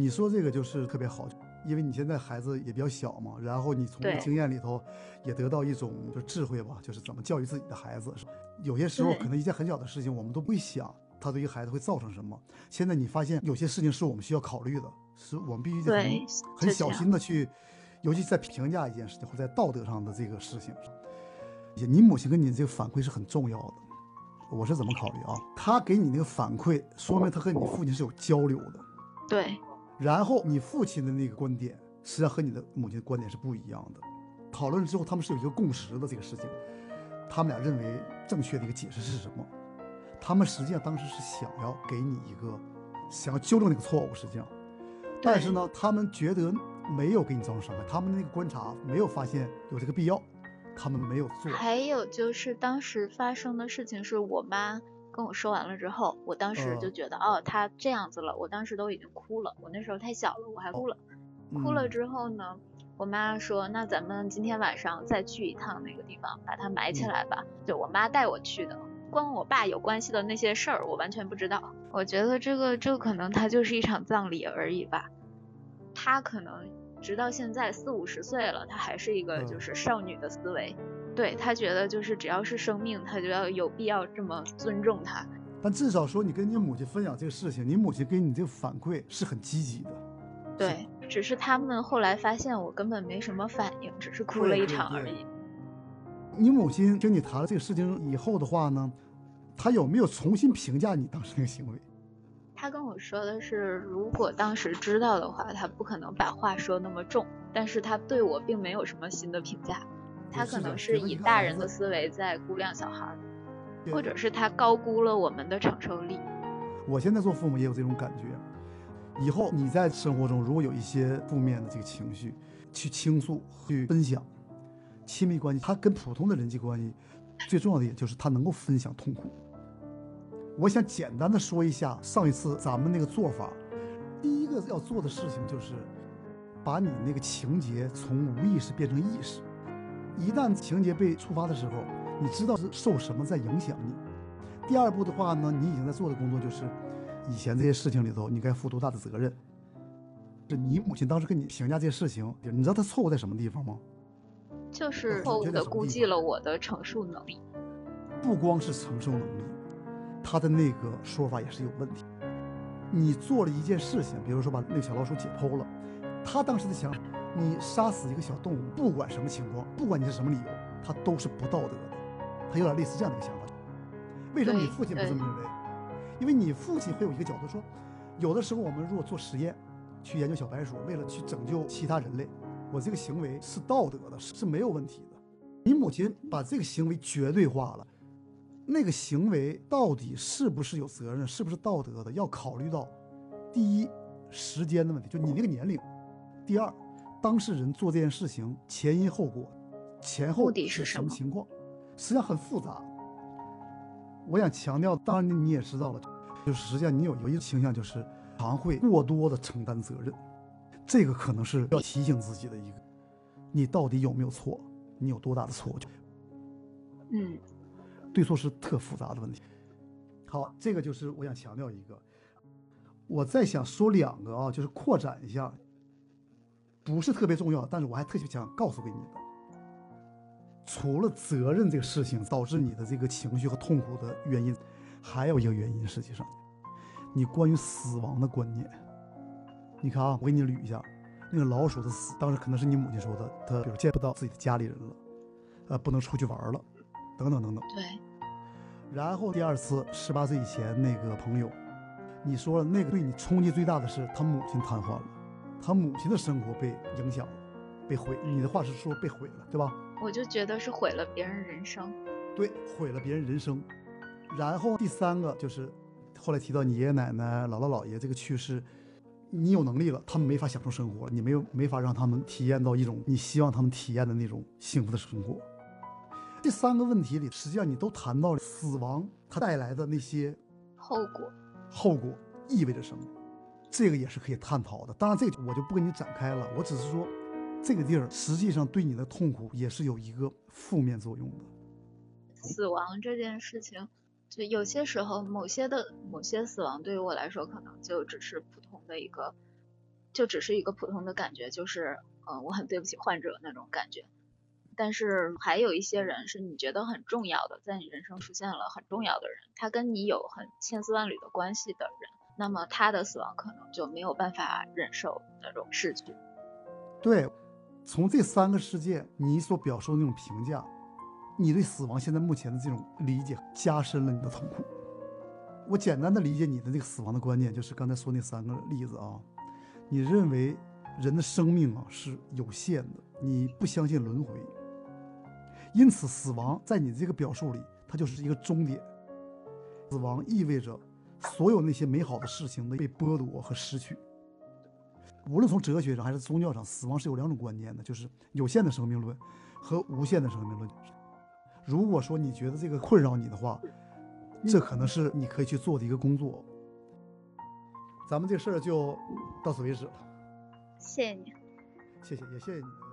你说这个就是特别好，因为你现在孩子也比较小嘛，然后你从经验里头也得到一种就智慧吧，就是怎么教育自己的孩子。有些时候可能一件很小的事情，我们都不会想它对于孩子会造成什么。现在你发现有些事情是我们需要考虑的，是我们必须得很，很小心的去，尤其在评价一件事情或者在道德上的这个事情，也你母亲跟你这个反馈是很重要的。我是怎么考虑啊？她给你那个反馈，说明她和你父亲是有交流的。对然后你父亲的那个观点，实际上和你的母亲的观点是不一样的。讨论之后，他们是有一个共识的这个事情，他们俩认为正确的一个解释是什么？他们实际上当时是想要给你一个，想要纠正那个错误，实际上，但是呢，他们觉得没有给你造成伤害，他们那个观察没有发现有这个必要，他们没有做。还有就是当时发生的事情是我妈跟我说完了之后，我当时就嗯觉得、哦，他这样子了，我当时都已经哭了，我那时候太小了，我还哭了。哭了嗯之后呢，我妈说那咱们今天晚上再去一趟那个地方，把它埋起嗯来吧。就我妈带我去的，关我爸有关系的那些事儿我完全不知道。我觉得这个这个可能它就是一场葬礼而已吧。他可能直到现在四五十岁了，她还是一个就嗯是少女的思维。对他觉得就是只要是生命，他就要有必要这么尊重他。但至少说你跟你母亲分享这个事情，你母亲给你这个反馈是很积极的。对，只是他们后来发现我根本没什么反应，只是哭了一场而已。你母亲跟你谈了这个事情以后的话呢，她有没有重新评价你当时那个行为？他跟我说的是，如果当时知道的话，他不可能把话说那么重，但是他对我并没有什么新的评价，他可能是以大人的思维在估量小孩儿，或者是他高估了我们的承受力。我现在做父母也有这种感觉。以后你在生活中如果有一些负面的这个情绪，去倾诉、去分享，亲密关系，它跟普通的人际关系最重要的也就是它能够分享痛苦。我想简单的说一下上一次咱们那个做法，第一个要做的事情就是把你那个情节从无意识变成意识。一旦情节被触发的时候，你知道是受什么在影响你。第二步的话呢，你已经在做的工作就是，以前这些事情里头，你该负多大的责任？是你母亲当时跟你评价这些事情，你知道她错误在什么地方吗？就是错误的估计了我的承受能力。不光是承受能力，她的那个说法也是有问题。你做了一件事情，比如说把那个小老鼠解剖了，她当时的想法，你杀死一个小动物，不管什么情况，不管你是什么理由，它都是不道德的。他有点类似这样的一个想法。为什么你父亲不这么认为？因为你父亲会有一个角度说，有的时候我们如果做实验，去研究小白鼠，为了去拯救其他人类，我这个行为是道德的，是是没有问题的。你母亲把这个行为绝对化了，那个行为到底是不是有责任，是不是道德的，要考虑到第一时间的问题，就你那个年龄；第二，当事人做这件事情前因后果，前后目的是是什么情况，实际上很复杂。我想强调，当然你也知道了，就是实际上你有有一个倾向，就是常会过多的承担责任，这个可能是要提醒自己的一个，你到底有没有错，你有多大的错误，嗯，对错是特复杂的问题。好，这个就是我想强调一个，我再想说两个啊，就是扩展一下，不是特别重要，但是我还特别想告诉给你的。除了责任这个事情导致你的这个情绪和痛苦的原因，还有一个原因，实际上，你关于死亡的观念。你看啊，我给你捋一下，那个老鼠的死，当时可能是你母亲说的，她比如见不到自己的家里人了，呃，不能出去玩了，等等等等。对，然后第二次，十八岁以前那个朋友，你说了那个对你冲击最大的是他母亲瘫痪了，他母亲的生活被影响了，被毁。你的话是说被毁了，对吧？我就觉得是毁了别人人生。对，毁了别人人生。然后第三个就是，后来提到你爷爷奶奶、姥姥姥爷这个去世，你有能力了，他们没法享受生活了，你没有没法让他们体验到一种你希望他们体验的那种幸福的生活。这三个问题里，实际上你都谈到了死亡它带来的那些后果，后果意味着什么，这个也是可以探讨的。当然，这个我就不跟你展开了，我只是说，这个地儿实际上对你的痛苦也是有一个负面作用的。死亡这件事情，就有些时候某些的某些死亡对于我来说，可能就只是普通的一个就只是一个普通的感觉，就是嗯，我很对不起患者那种感觉。但是还有一些人是你觉得很重要的，在你人生出现了很重要的人，他跟你有很千丝万缕的关系的人，那么他的死亡可能就没有办法忍受那种逝去。对，从这三个事件你所表述的那种评价，你对死亡现在目前的这种理解加深了你的痛苦。我简单的理解你的这个死亡的观念，就是刚才说那三个例子啊，你认为人的生命啊是有限的，你不相信轮回。因此，死亡在你这个表述里，它就是一个终点。死亡意味着所有那些美好的事情的被剥夺和失去。无论从哲学上还是宗教上，死亡是有两种观念的，就是有限的生命论和无限的生命论。如果说你觉得这个困扰你的话，这可能是你可以去做的一个工作。咱们这事儿就到此为止了。谢谢你，谢谢，也谢谢你。